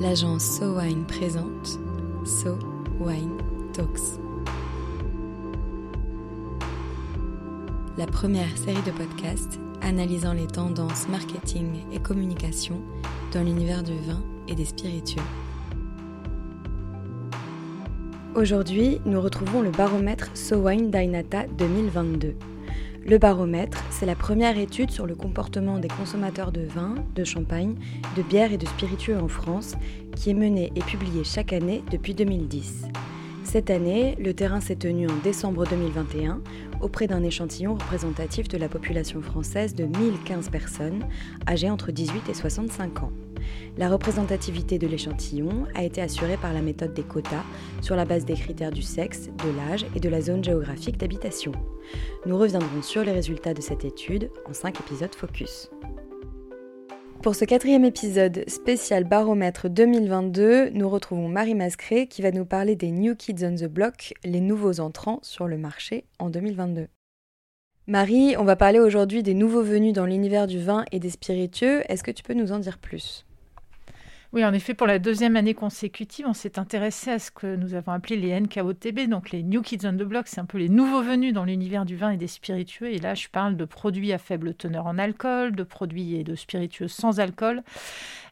l'agence So Wine présente So Wine Talks. La première série de podcasts analysant les tendances marketing et communication dans l'univers du vin et des spiritueux. Aujourd'hui, nous retrouvons le baromètre So Wine Dainata 2022. Le baromètre, c'est la première étude sur le comportement des consommateurs de vin, de champagne, de bière et de spiritueux en France, qui est menée et publiée chaque année depuis 2010. Cette année, le terrain s'est tenu en décembre 2021 auprès d'un échantillon représentatif de la population française de 1015 personnes âgées entre 18 et 65 ans. La représentativité de l'échantillon a été assurée par la méthode des quotas sur la base des critères du sexe, de l'âge et de la zone géographique d'habitation. Nous reviendrons sur les résultats de cette étude en 5 épisodes focus. Pour ce quatrième épisode spécial baromètre 2022, nous retrouvons Marie Mascré qui va nous parler des New Kids on the Block, les nouveaux entrants sur le marché en 2022. Marie, on va parler aujourd'hui des nouveaux venus dans l'univers du vin et des spiritueux. Est-ce que tu peux nous en dire plus? Oui, en effet, pour la deuxième année consécutive, on s'est intéressé à ce que nous avons appelé les NKOTB, donc les New Kids on the Block, c'est un peu les nouveaux venus dans l'univers du vin et des spiritueux. Et là, je parle de produits à faible teneur en alcool, de produits et de spiritueux sans alcool,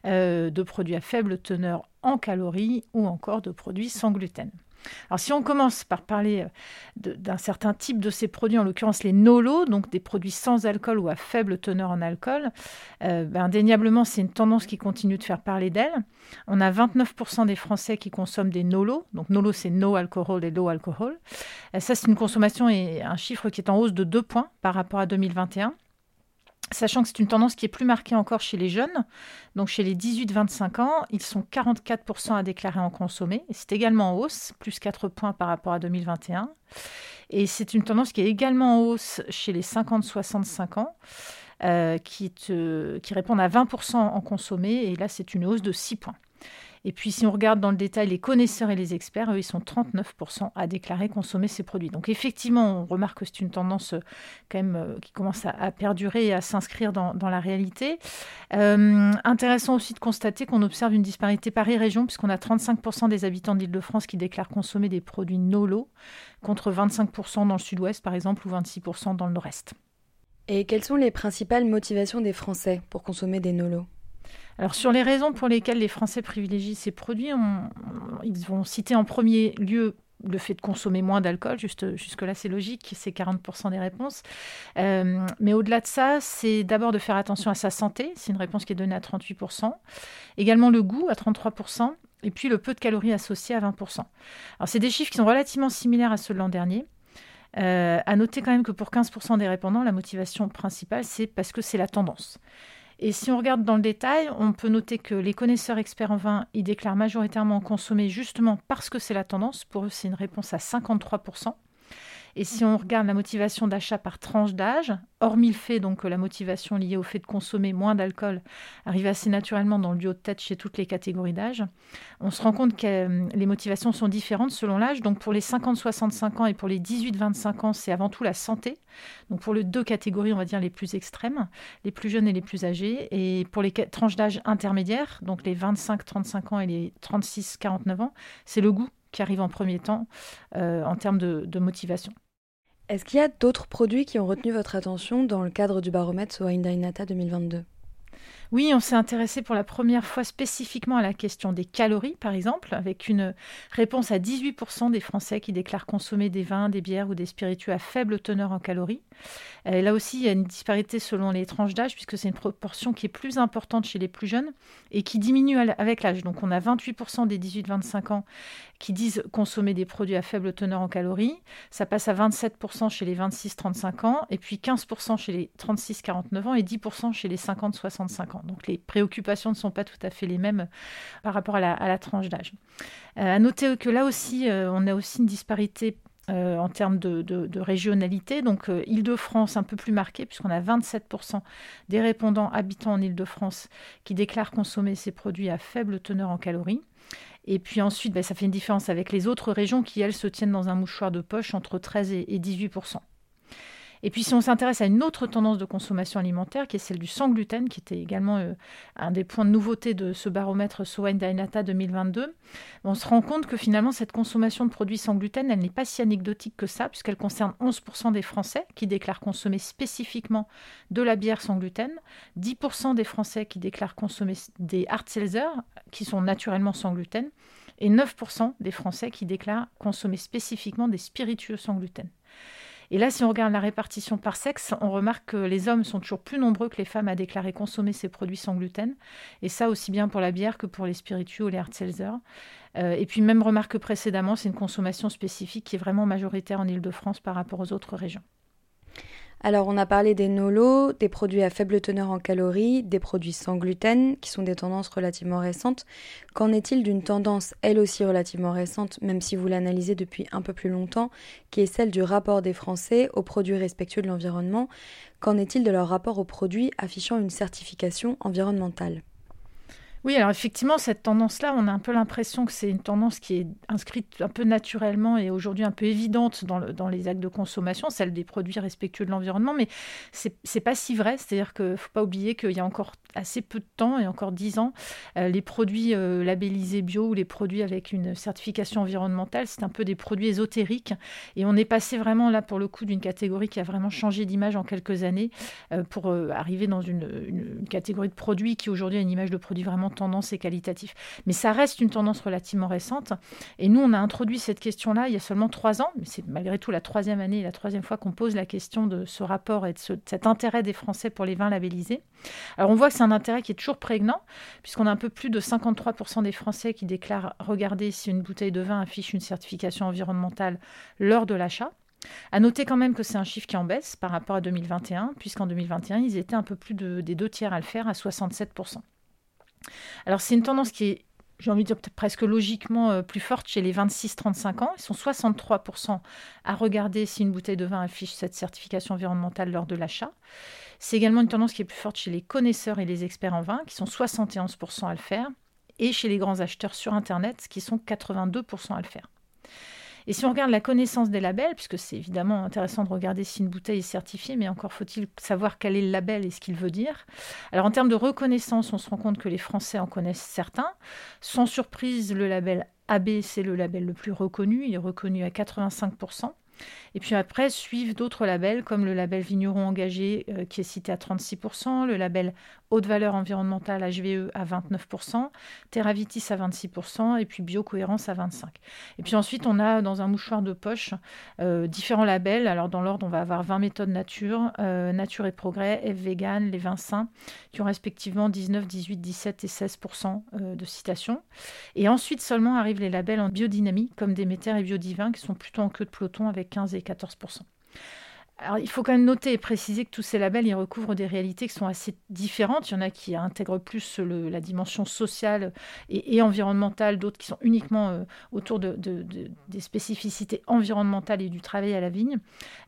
euh, de produits à faible teneur en calories ou encore de produits sans gluten. Alors si on commence par parler euh, d'un certain type de ces produits, en l'occurrence les NOLO, donc des produits sans alcool ou à faible teneur en alcool, euh, ben, indéniablement c'est une tendance qui continue de faire parler d'elle. On a 29% des Français qui consomment des NOLO, donc NOLO c'est no alcohol et low alcohol. Euh, ça c'est une consommation et un chiffre qui est en hausse de 2 points par rapport à 2021 sachant que c'est une tendance qui est plus marquée encore chez les jeunes. Donc chez les 18-25 ans, ils sont 44% à déclarer en consommer. C'est également en hausse, plus 4 points par rapport à 2021. Et c'est une tendance qui est également en hausse chez les 50-65 ans. Euh, qui, qui répondent à 20% en consommé, et là c'est une hausse de 6 points. Et puis si on regarde dans le détail les connaisseurs et les experts, eux, ils sont 39% à déclarer consommer ces produits. Donc effectivement, on remarque que c'est une tendance euh, quand même euh, qui commence à, perdurer et à s'inscrire dans, la réalité. Euh, intéressant aussi de constater qu'on observe une disparité Paris-Région, puisqu'on a 35% des habitants d'Île-de-France qui déclarent consommer des produits NOLO, contre 25% dans le sud-ouest par exemple, ou 26% dans le nord-est. Et quelles sont les principales motivations des Français pour consommer des NOLO alors sur les raisons pour lesquelles les Français privilégient ces produits, ils vont citer en premier lieu le fait de consommer moins d'alcool, jusque-là c'est logique, c'est 40% des réponses. Euh, mais au-delà de ça, c'est d'abord de faire attention à sa santé, c'est une réponse qui est donnée à 38%. Également le goût à 33%, et puis le peu de calories associé à 20%. Alors c'est des chiffres qui sont relativement similaires à ceux de l'an dernier. Euh, à noter quand même que pour 15% des répondants, la motivation principale, c'est parce que c'est la tendance. Et si on regarde dans le détail, on peut noter que les connaisseurs experts en vin, ils déclarent majoritairement consommer justement parce que c'est la tendance. Pour eux, c'est une réponse à 53%. Et si on regarde la motivation d'achat par tranche d'âge, hormis le fait donc que la motivation liée au fait de consommer moins d'alcool arrive assez naturellement dans le duo de tête chez toutes les catégories d'âge, on se rend compte que euh, les motivations sont différentes selon l'âge. Donc pour les 50-65 ans et pour les 18-25 ans, c'est avant tout la santé. Donc pour les deux catégories, on va dire les plus extrêmes, les plus jeunes et les plus âgés. Et pour les tranches d'âge intermédiaires, donc les 25-35 ans et les 36-49 ans, c'est le goût qui arrive en premier temps euh, en termes de, motivation. Est-ce qu'il y a d'autres produits qui ont retenu votre attention dans le cadre du baromètre Soa Indainata 2022 oui, on s'est intéressé pour la première fois spécifiquement à la question des calories, par exemple, avec une réponse à 18% des Français qui déclarent consommer des vins, des bières ou des spiritueux à faible teneur en calories. Là aussi, il y a une disparité selon les tranches d'âge, puisque c'est une proportion qui est plus importante chez les plus jeunes et qui diminue avec l'âge. Donc on a 28% des 18-25 ans qui disent consommer des produits à faible teneur en calories. Ça passe à 27% chez les 26-35 ans, et puis 15% chez les 36-49 ans et 10% chez les 50-65 ans. Donc les préoccupations ne sont pas tout à fait les mêmes euh, par rapport à la, tranche d'âge. Euh, à noter que là aussi, euh, on a aussi une disparité en termes de, régionalité. Donc, Île-de-France, un peu plus marquée, puisqu'on a 27% des répondants habitants en Île-de-France qui déclarent consommer ces produits à faible teneur en calories. Et puis ensuite, ben, ça fait une différence avec les autres régions qui, elles, se tiennent dans un mouchoir de poche entre 13 et, et 18%. Et puis si on s'intéresse à une autre tendance de consommation alimentaire, qui est celle du sans gluten, qui était également euh, un des points de nouveauté de ce baromètre Sowine Dainata 2022, on se rend compte que finalement cette consommation de produits sans gluten, elle n'est pas si anecdotique que ça, puisqu'elle concerne 11% des Français qui déclarent consommer spécifiquement de la bière sans gluten, 10% des Français qui déclarent consommer des hard seltzer, qui sont naturellement sans gluten, et 9% des Français qui déclarent consommer spécifiquement des spiritueux sans gluten. Et là, si on regarde la répartition par sexe, on remarque que les hommes sont toujours plus nombreux que les femmes à déclarer consommer ces produits sans gluten. Et ça aussi bien pour la bière que pour les spiritueux ou les hard. Euh, et puis même remarque précédemment, c'est une consommation spécifique qui est vraiment majoritaire en Ile-de-France par rapport aux autres régions. Alors on a parlé des nolos, des produits à faible teneur en calories, des produits sans gluten, qui sont des tendances relativement récentes. Qu'en est-il d'une tendance, elle aussi relativement récente, même si vous l'analysez depuis un peu plus longtemps, qui est celle du rapport des Français aux produits respectueux de l'environnement? Qu'en est-il de leur rapport aux produits affichant une certification environnementale? Oui, alors effectivement, cette tendance-là, on a un peu l'impression que c'est une tendance qui est inscrite un peu naturellement et aujourd'hui un peu évidente dans, le, dans, les actes de consommation, celle des produits respectueux de l'environnement, mais c'est pas si vrai. C'est-à-dire qu'il ne faut pas oublier qu'il y a encore assez peu de temps, et encore dix ans, euh, les produits euh, labellisés bio ou les produits avec une certification environnementale, c'est un peu des produits ésotériques. Et on est passé vraiment là, pour le coup, d'une catégorie qui a vraiment changé d'image en quelques années euh, pour arriver dans une, catégorie de produits qui aujourd'hui a une image de produit vraiment tendance et qualitatif. Mais ça reste une tendance relativement récente. Et nous, on a introduit cette question-là il y a seulement trois ans, mais c'est malgré tout la troisième année et la troisième fois qu'on pose la question de ce rapport et de, ce, de cet intérêt des Français pour les vins labellisés. Alors on voit que c'est un intérêt qui est toujours prégnant, puisqu'on a un peu plus de 53% des Français qui déclarent regarder si une bouteille de vin affiche une certification environnementale lors de l'achat. À noter quand même que c'est un chiffre qui en baisse par rapport à 2021, puisqu'en 2021, ils étaient un peu plus des deux tiers à le faire, à 67%. Alors c'est une tendance qui est j'ai envie de dire presque logiquement euh, plus forte chez les 26-35 ans. Ils sont 63% à regarder si une bouteille de vin affiche cette certification environnementale lors de l'achat. C'est également une tendance qui est plus forte chez les connaisseurs et les experts en vin, qui sont 71% à le faire, et chez les grands acheteurs sur Internet, qui sont 82% à le faire. Et si on regarde la connaissance des labels, puisque c'est évidemment intéressant de regarder si une bouteille est certifiée, mais encore faut-il savoir quel est le label et ce qu'il veut dire. Alors en termes de reconnaissance, on se rend compte que les Français en connaissent certains. Sans surprise, le label AB, c'est le label le plus reconnu, il est reconnu à 85%. Et puis après suivent d'autres labels comme le label Vigneron engagé euh, qui est cité à 36%, le label haute valeur environnementale HVE à 29%, Terravitis à 26% et puis Biocohérence à 25%. Et puis ensuite on a dans un mouchoir de poche euh, différents labels. Alors dans l'ordre on va avoir 20 méthodes nature, euh, nature et progrès, F vegan, les vins sains qui ont respectivement 19, 18, 17 et 16% de citations. Et ensuite seulement arrivent les labels en biodynamie comme Déméter et Biodivin qui sont plutôt en queue de peloton avec 15 et 14 alors, il faut quand même noter et préciser que tous ces labels, ils recouvrent des réalités qui sont assez différentes. Il y en a qui intègrent plus la dimension sociale et, environnementale, d'autres qui sont uniquement euh, autour de, des spécificités environnementales et du travail à la vigne.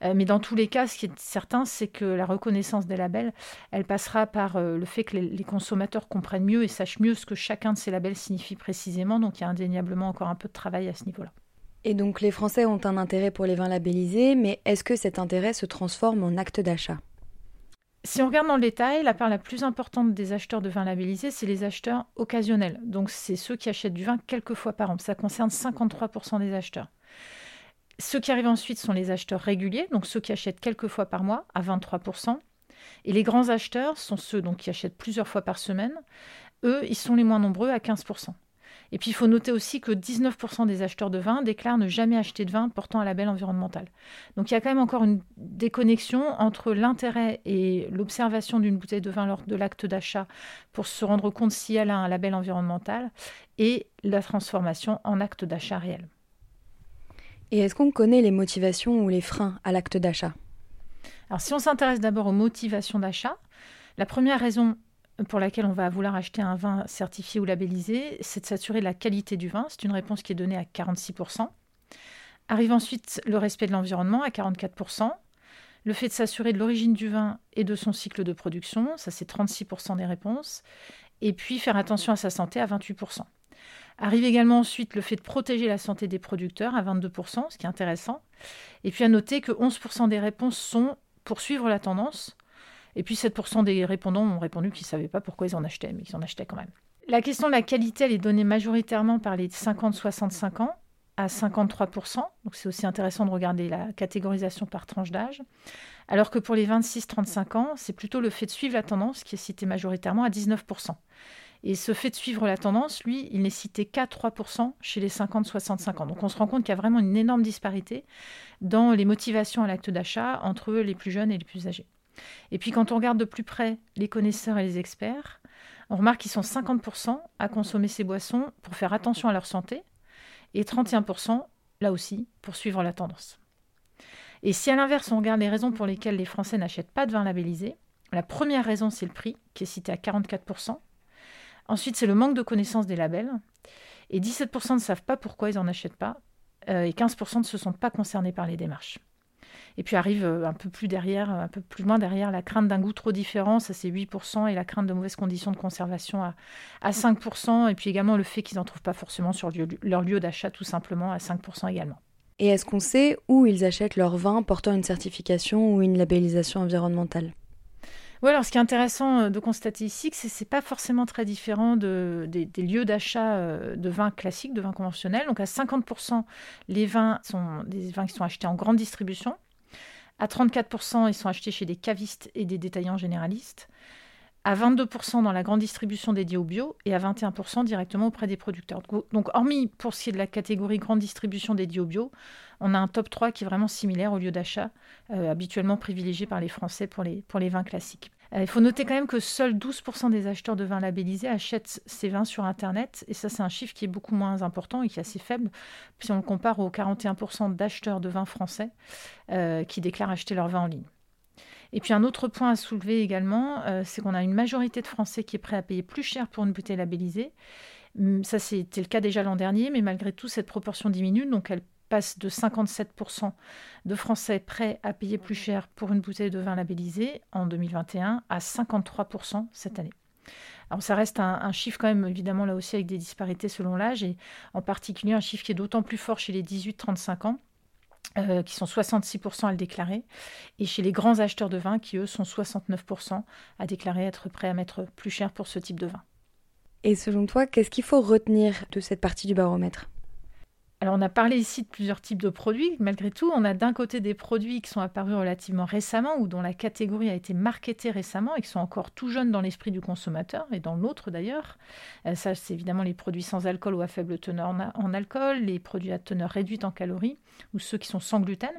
Euh, mais dans tous les cas, ce qui est certain, c'est que la reconnaissance des labels, elle passera par euh, le fait que les, consommateurs comprennent mieux et sachent mieux ce que chacun de ces labels signifie précisément. Donc, il y a indéniablement encore un peu de travail à ce niveau-là. Et donc les Français ont un intérêt pour les vins labellisés, mais est-ce que cet intérêt se transforme en acte d'achat? Si on regarde dans le détail, la part la plus importante des acheteurs de vins labellisés, c'est les acheteurs occasionnels. Donc, c'est ceux qui achètent du vin quelques fois par an. Ça concerne 53% des acheteurs. Ceux qui arrivent ensuite sont les acheteurs réguliers, donc ceux qui achètent quelques fois par mois, à 23%. Et les grands acheteurs sont ceux donc, qui achètent plusieurs fois par semaine. Eux, ils sont les moins nombreux, à 15%. Et puis il faut noter aussi que 19% des acheteurs de vin déclarent ne jamais acheter de vin portant un label environnemental. Donc il y a quand même encore une déconnexion entre l'intérêt et l'observation d'une bouteille de vin lors de l'acte d'achat pour se rendre compte si elle a un label environnemental et la transformation en acte d'achat réel. Et est-ce qu'on connaît les motivations ou les freins à l'acte d'achat? Alors si on s'intéresse d'abord aux motivations d'achat, la première raison pour laquelle on va vouloir acheter un vin certifié ou labellisé, c'est de s'assurer de la qualité du vin. C'est une réponse qui est donnée à 46%. Arrive ensuite le respect de l'environnement à 44%. Le fait de s'assurer de l'origine du vin et de son cycle de production, ça c'est 36% des réponses. Et puis faire attention à sa santé à 28%. Arrive également ensuite le fait de protéger la santé des producteurs à 22%, ce qui est intéressant. Et puis à noter que 11% des réponses sont pour suivre la tendance. Et puis 7% des répondants ont répondu qu'ils ne savaient pas pourquoi ils en achetaient, mais qu'ils en achetaient quand même. La question de la qualité, elle est donnée majoritairement par les 50-65 ans à 53%. Donc c'est aussi intéressant de regarder la catégorisation par tranche d'âge. Alors que pour les 26-35 ans, c'est plutôt le fait de suivre la tendance qui est cité majoritairement à 19%. Et ce fait de suivre la tendance, lui, il n'est cité qu'à 3% chez les 50-65 ans. Donc on se rend compte qu'il y a vraiment une énorme disparité dans les motivations à l'acte d'achat entre les plus jeunes et les plus âgés. Et puis quand on regarde de plus près les connaisseurs et les experts, on remarque qu'ils sont 50% à consommer ces boissons pour faire attention à leur santé et 31% là aussi pour suivre la tendance. Et si à l'inverse on regarde les raisons pour lesquelles les Français n'achètent pas de vin labellisé, la première raison c'est le prix qui est cité à 44%. Ensuite c'est le manque de connaissance des labels. Et 17% ne savent pas pourquoi ils n'en achètent pas. Euh, et 15% ne se sont pas concernés par les démarches. Et puis arrive euh, un peu plus derrière, un peu plus loin derrière, la crainte d'un goût trop différent, ça c'est 8%, et la crainte de mauvaises conditions de conservation à, à 5%, et puis également le fait qu'ils n'en trouvent pas forcément sur leur lieu d'achat tout simplement à 5% également. Et est-ce qu'on sait où ils achètent leur vin portant une certification ou une labellisation environnementale? Oui, alors ce qui est intéressant euh, de constater ici, c'est que ce n'est pas forcément très différent de, des, lieux d'achat euh, de vins classiques, de vins conventionnels. Donc à 50%, les vins sont des vins qui sont achetés en grande distribution. À 34%, ils sont achetés chez des cavistes et des détaillants généralistes. À 22% dans la grande distribution dédiée au bio et à 21% directement auprès des producteurs. Donc, hormis pour ce qui est de la catégorie grande distribution dédiée au bio, on a un top 3 qui est vraiment similaire au lieu d'achat, euh, habituellement privilégié par les Français pour les, pour les vins classiques. Euh, il faut noter quand même que seuls 12% des acheteurs de vins labellisés achètent ces vins sur Internet. Et ça, c'est un chiffre qui est beaucoup moins important et qui est assez faible si on le compare aux 41% d'acheteurs de vins français euh, qui déclarent acheter leur vin en ligne. Et puis un autre point à soulever également, euh, c'est qu'on a une majorité de Français qui est prêt à payer plus cher pour une bouteille labellisée. Hum, ça, c'était le cas déjà l'an dernier, mais malgré tout, cette proportion diminue. Donc, elle passe de 57% de Français prêts à payer plus cher pour une bouteille de vin labellisée en 2021 à 53% cette année. Alors ça reste un, chiffre quand même évidemment là aussi avec des disparités selon l'âge et en particulier un chiffre qui est d'autant plus fort chez les 18-35 ans. Euh, qui sont 66% à le déclarer, et chez les grands acheteurs de vin qui, eux, sont 69% à déclarer être prêts à mettre plus cher pour ce type de vin. Et selon toi, qu'est-ce qu'il faut retenir de cette partie du baromètre? Alors on a parlé ici de plusieurs types de produits. Malgré tout, on a d'un côté des produits qui sont apparus relativement récemment ou dont la catégorie a été marketée récemment et qui sont encore tout jeunes dans l'esprit du consommateur et dans l'autre d'ailleurs. Euh, ça, c'est évidemment les produits sans alcool ou à faible teneur en alcool, les produits à teneur réduite en calories ou ceux qui sont sans gluten.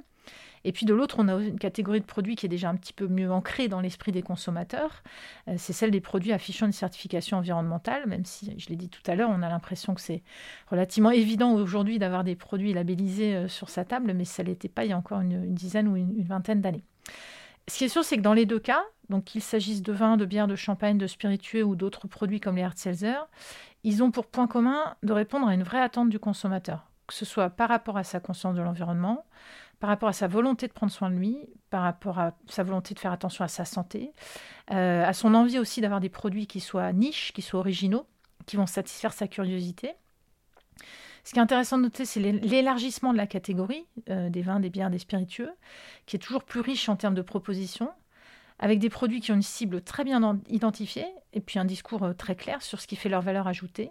Et puis de l'autre, on a une catégorie de produits qui est déjà un petit peu mieux ancrée dans l'esprit des consommateurs. Euh, c'est celle des produits affichant une certification environnementale, même si, je l'ai dit tout à l'heure, on a l'impression que c'est relativement évident aujourd'hui d'avoir des produits labellisés euh, sur sa table, mais ça ne l'était pas il y a encore une, dizaine ou une, vingtaine d'années. Ce qui est sûr, c'est que dans les deux cas, donc qu'il s'agisse de vin, de bière, de champagne, de spiritueux ou d'autres produits comme les hard seltzer, ils ont pour point commun de répondre à une vraie attente du consommateur, que ce soit par rapport à sa conscience de l'environnement, par rapport à sa volonté de prendre soin de lui, par rapport à sa volonté de faire attention à sa santé, euh, à son envie aussi d'avoir des produits qui soient niches, qui soient originaux, qui vont satisfaire sa curiosité. Ce qui est intéressant de noter, c'est l'élargissement de la catégorie euh, des vins, des bières, des spiritueux, qui est toujours plus riche en termes de propositions, avec des produits qui ont une cible très bien identifiée et puis un discours euh, très clair sur ce qui fait leur valeur ajoutée.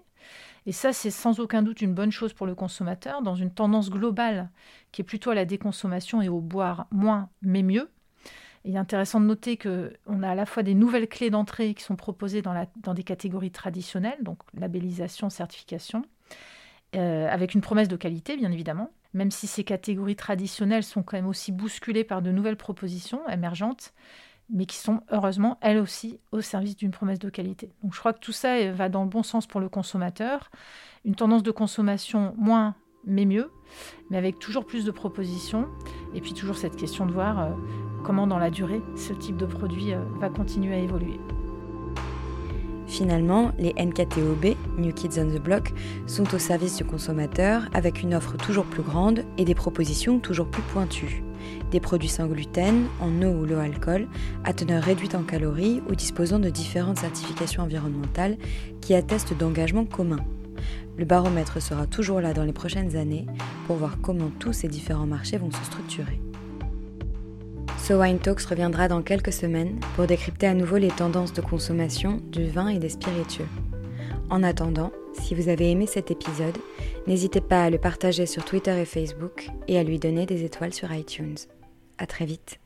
Et ça, c'est sans aucun doute une bonne chose pour le consommateur, dans une tendance globale qui est plutôt à la déconsommation et au boire moins mais mieux. il est intéressant de noter qu'on a à la fois des nouvelles clés d'entrée qui sont proposées dans, des catégories traditionnelles, donc labellisation, certification, euh, avec une promesse de qualité, bien évidemment, même si ces catégories traditionnelles sont quand même aussi bousculées par de nouvelles propositions émergentes mais qui sont heureusement elles aussi au service d'une promesse de qualité. Donc je crois que tout ça va dans le bon sens pour le consommateur. Une tendance de consommation moins mais mieux, mais avec toujours plus de propositions. Et puis toujours cette question de voir euh, comment dans la durée ce type de produit euh, va continuer à évoluer. Finalement, les NKTOB, New Kids on the Block, sont au service du consommateur avec une offre toujours plus grande et des propositions toujours plus pointues des produits sans gluten, en eau ou low alcool, à teneur réduite en calories ou disposant de différentes certifications environnementales qui attestent d'engagements communs. Le baromètre sera toujours là dans les prochaines années pour voir comment tous ces différents marchés vont se structurer. So Wine Talks reviendra dans quelques semaines pour décrypter à nouveau les tendances de consommation du vin et des spiritueux. En attendant, si vous avez aimé cet épisode, n'hésitez pas à le partager sur Twitter et Facebook et à lui donner des étoiles sur iTunes. À très vite.